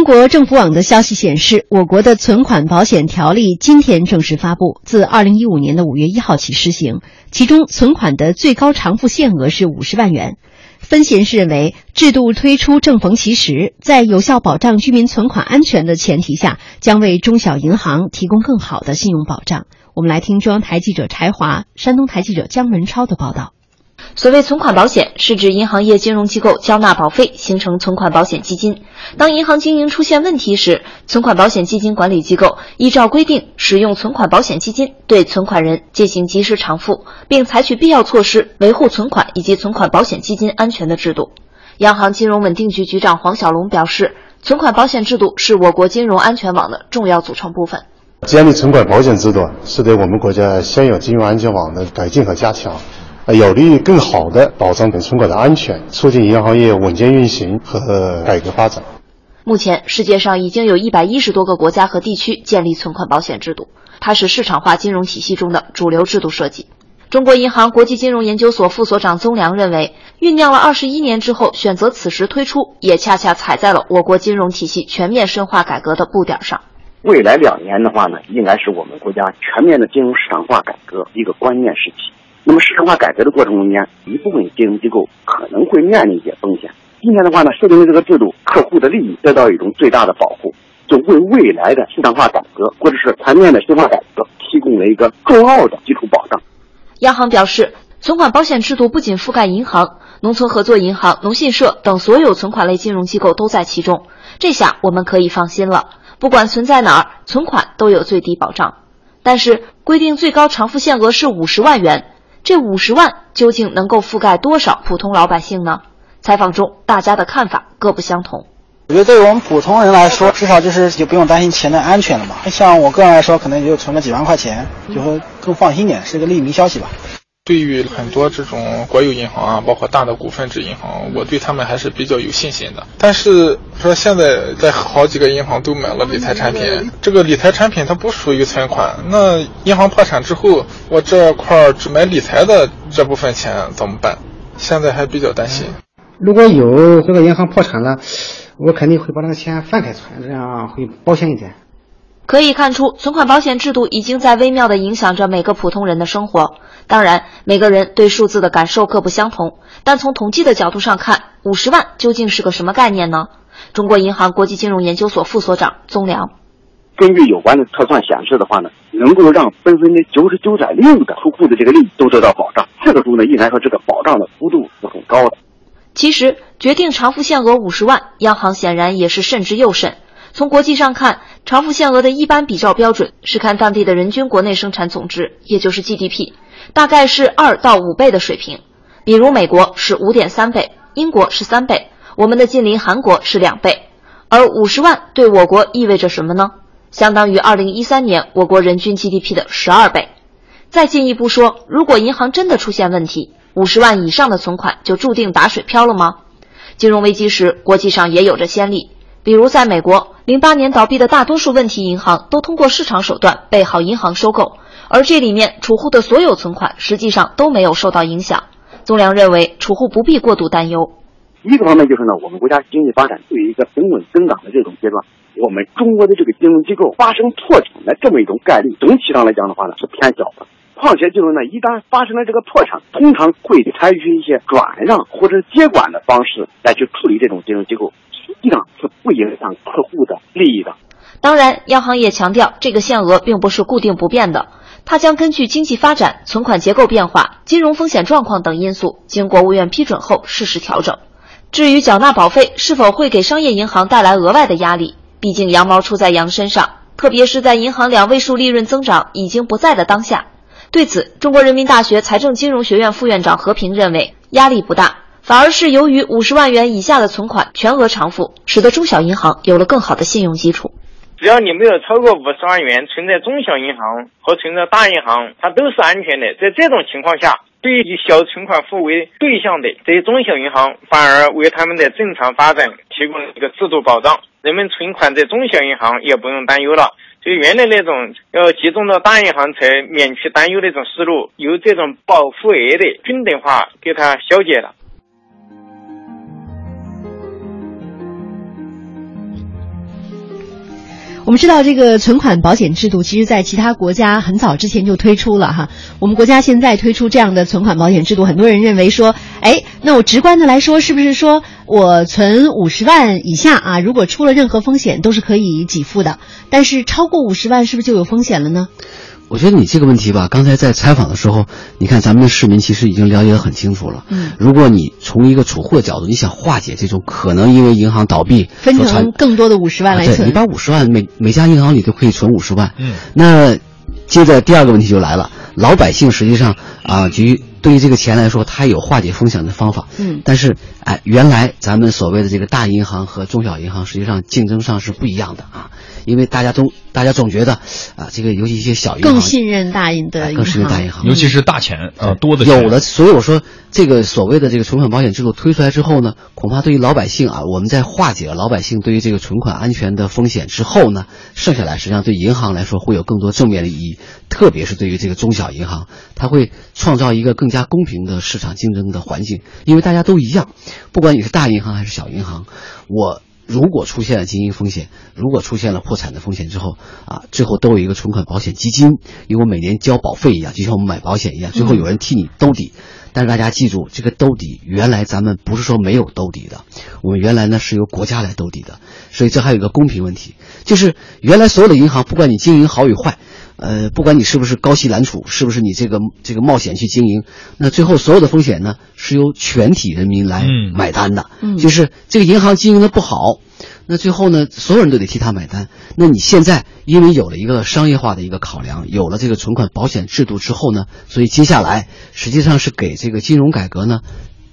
中国政府网的消息显示，我国的存款保险条例今天正式发布，自二零一五年的五月一号起施行。其中，存款的最高偿付限额是五十万元。分析人士认为，制度推出正逢其时，在有效保障居民存款安全的前提下，将为中小银行提供更好的信用保障。我们来听中央台记者柴华、山东台记者姜文超的报道。所谓存款保险，是指银行业金融机构交纳保费，形成存款保险基金。当银行经营出现问题时，存款保险基金管理机构依照规定，使用存款保险基金对存款人进行及时偿付，并采取必要措施维护存款以及存款保险基金安全的制度。央行金融稳定局局长黄小龙表示，存款保险制度是我国金融安全网的重要组成部分。建立存款保险制度，是对我们国家现有金融安全网的改进和加强。有利于更好地保障存款的安全，促进银行业稳健运行和改革发展。目前，世界上已经有一百一十多个国家和地区建立存款保险制度，它是市场化金融体系中的主流制度设计。中国银行国际金融研究所副所长宗良认为，酝酿了二十一年之后，选择此时推出，也恰恰踩在了我国金融体系全面深化改革的步点上。未来两年的话呢，应该是我们国家全面的金融市场化改革一个关键时期。那么市场化改革的过程中间，一部分金融机构可能会面临一些风险。今天的话呢，设定的这个制度，客户的利益得到一种最大的保护，就为未来的市场化改革或者是全面的深化改革提供了一个重要的基础保障。央行表示，存款保险制度不仅覆盖银行、农村合作银行、农信社等所有存款类金融机构都在其中，这下我们可以放心了，不管存在哪儿，存款都有最低保障。但是规定最高偿付限额是五十万元。这五十万究竟能够覆盖多少普通老百姓呢？采访中，大家的看法各不相同。我觉得对于我们普通人来说，至少就是就不用担心钱的安全了嘛。像我个人来说，可能也就存个几万块钱，就会更放心点，是个利民消息吧。对于很多这种国有银行啊，包括大的股份制银行，我对他们还是比较有信心的。但是说现在在好几个银行都买了理财产品，这个理财产品它不属于存款，那银行破产之后，我这块只买理财的这部分钱怎么办？现在还比较担心。如果有这个银行破产了，我肯定会把那个钱分开存，这样会保险一点。可以看出，存款保险制度已经在微妙地影响着每个普通人的生活。当然，每个人对数字的感受各不相同，但从统计的角度上看，五十万究竟是个什么概念呢？中国银行国际金融研究所副所长宗良，根据有关的测算显示的话呢，能够让百分之九十九点六的客户的这个利益都得到保障，这个数呢，应该说这个保障的幅度是很高的。其实，决定偿付限额五十万，央行显然也是慎之又慎。从国际上看，偿付限额的一般比照标准是看当地的人均国内生产总值，也就是 GDP，大概是二到五倍的水平。比如美国是五点三倍，英国是三倍，我们的近邻韩国是两倍。而五十万对我国意味着什么呢？相当于二零一三年我国人均 GDP 的十二倍。再进一步说，如果银行真的出现问题，五十万以上的存款就注定打水漂了吗？金融危机时，国际上也有着先例。比如，在美国，零八年倒闭的大多数问题银行都通过市场手段被好银行收购，而这里面储户的所有存款实际上都没有受到影响。宗良认为，储户不必过度担忧。一个方面就是呢，我们国家经济发展处于一个平稳增长的这种阶段，我们中国的这个金融机构发生破产的这么一种概率，总体上来讲的话呢是偏小的。况且就是呢，一旦发生了这个破产，通常会采取一些转让或者接管的方式来去处理这种金融机构。实际上是不影响客户的利益的。当然，央行也强调，这个限额并不是固定不变的，它将根据经济发展、存款结构变化、金融风险状况等因素，经国务院批准后适时调整。至于缴纳保费是否会给商业银行带来额外的压力，毕竟羊毛出在羊身上，特别是在银行两位数利润增长已经不在的当下。对此，中国人民大学财政金融学院副院长何平认为，压力不大。反而是由于五十万元以下的存款全额偿付，使得中小银行有了更好的信用基础。只要你没有超过五十万元存在中小银行和存在大银行，它都是安全的。在这种情况下，对于以小存款户为对象的这些中小银行，反而为他们的正常发展提供了一个制度保障。人们存款在中小银行也不用担忧了。就原来那种要集中到大银行才免去担忧那种思路，由这种保护额的均等化给它消解了。我们知道这个存款保险制度，其实在其他国家很早之前就推出了哈。我们国家现在推出这样的存款保险制度，很多人认为说，哎，那我直观的来说，是不是说我存五十万以下啊，如果出了任何风险都是可以给付的，但是超过五十万是不是就有风险了呢？我觉得你这个问题吧，刚才在采访的时候，你看咱们的市民其实已经了解的很清楚了。嗯，如果你从一个储户的角度，你想化解这种可能因为银行倒闭分成更多的五十万来存，对，你把五十万每每家银行里都可以存五十万。嗯，那接着第二个问题就来了，老百姓实际上啊，局对于这个钱来说，它有化解风险的方法。嗯，但是哎，原来咱们所谓的这个大银行和中小银行，实际上竞争上是不一样的啊。因为大家都，大家总觉得，啊，这个尤其一些小银行更信任大银的，更信任大银行，尤其是大钱啊多的。有了，所以我说，这个所谓的这个存款保险制度推出来之后呢，恐怕对于老百姓啊，我们在化解了老百姓对于这个存款安全的风险之后呢，剩下来实际上对银行来说会有更多正面的意义，特别是对于这个中小银行，它会创造一个更加公平的市场竞争的环境，因为大家都一样，不管你是大银行还是小银行，我。如果出现了经营风险，如果出现了破产的风险之后，啊，最后都有一个存款保险基金，因为我每年交保费一样，就像我们买保险一样，最后有人替你兜底。但是大家记住，这个兜底原来咱们不是说没有兜底的，我们原来呢是由国家来兜底的，所以这还有一个公平问题，就是原来所有的银行，不管你经营好与坏。呃，不管你是不是高息揽储，是不是你这个这个冒险去经营，那最后所有的风险呢，是由全体人民来买单的。嗯，就是这个银行经营的不好，那最后呢，所有人都得替他买单。那你现在因为有了一个商业化的一个考量，有了这个存款保险制度之后呢，所以接下来实际上是给这个金融改革呢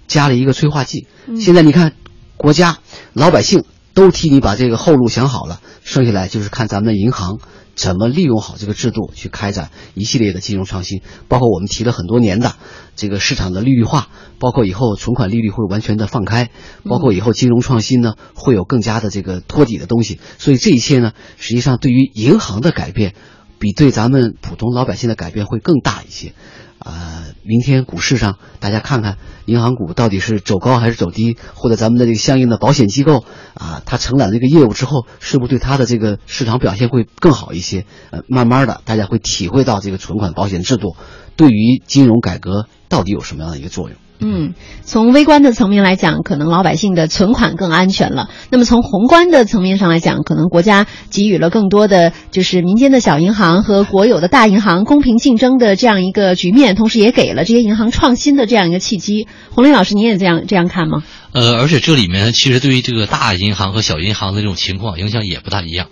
加了一个催化剂。现在你看，国家老百姓都替你把这个后路想好了，剩下来就是看咱们的银行。怎么利用好这个制度去开展一系列的金融创新？包括我们提了很多年的这个市场的利率化，包括以后存款利率会完全的放开，包括以后金融创新呢会有更加的这个托底的东西。所以这一切呢，实际上对于银行的改变，比对咱们普通老百姓的改变会更大一些。啊，明天股市上大家看看银行股到底是走高还是走低，或者咱们的这个相应的保险机构啊，它承揽这个业务之后，是不是对它的这个市场表现会更好一些？呃，慢慢的大家会体会到这个存款保险制度对于金融改革到底有什么样的一个作用。嗯，从微观的层面来讲，可能老百姓的存款更安全了。那么从宏观的层面上来讲，可能国家给予了更多的就是民间的小银行和国有的大银行公平竞争的这样一个局面，同时也给了这些银行创新的这样一个契机。洪林老师，您也这样这样看吗？呃，而且这里面其实对于这个大银行和小银行的这种情况影响也不大一样，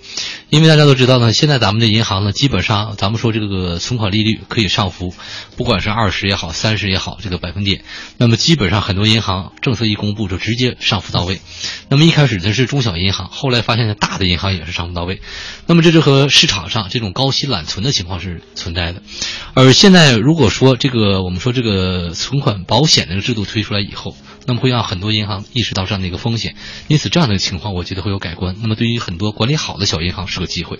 因为大家都知道呢，现在咱们的银行呢，基本上咱们说这个存款利率可以上浮，不管是二十也好，三十也好，这个百分点，那么基本上很多银行政策一公布就直接上浮到位。那么一开始呢是中小银行，后来发现大的银行也是上浮到位，那么这就和市场上这种高息揽存的情况是存在的。而现在如果说这个我们说这个存款保险这个制度推出来以后，那么会让很多银行意识到这样的一个风险，因此这样的情况我觉得会有改观。那么对于很多管理好的小银行是个机会。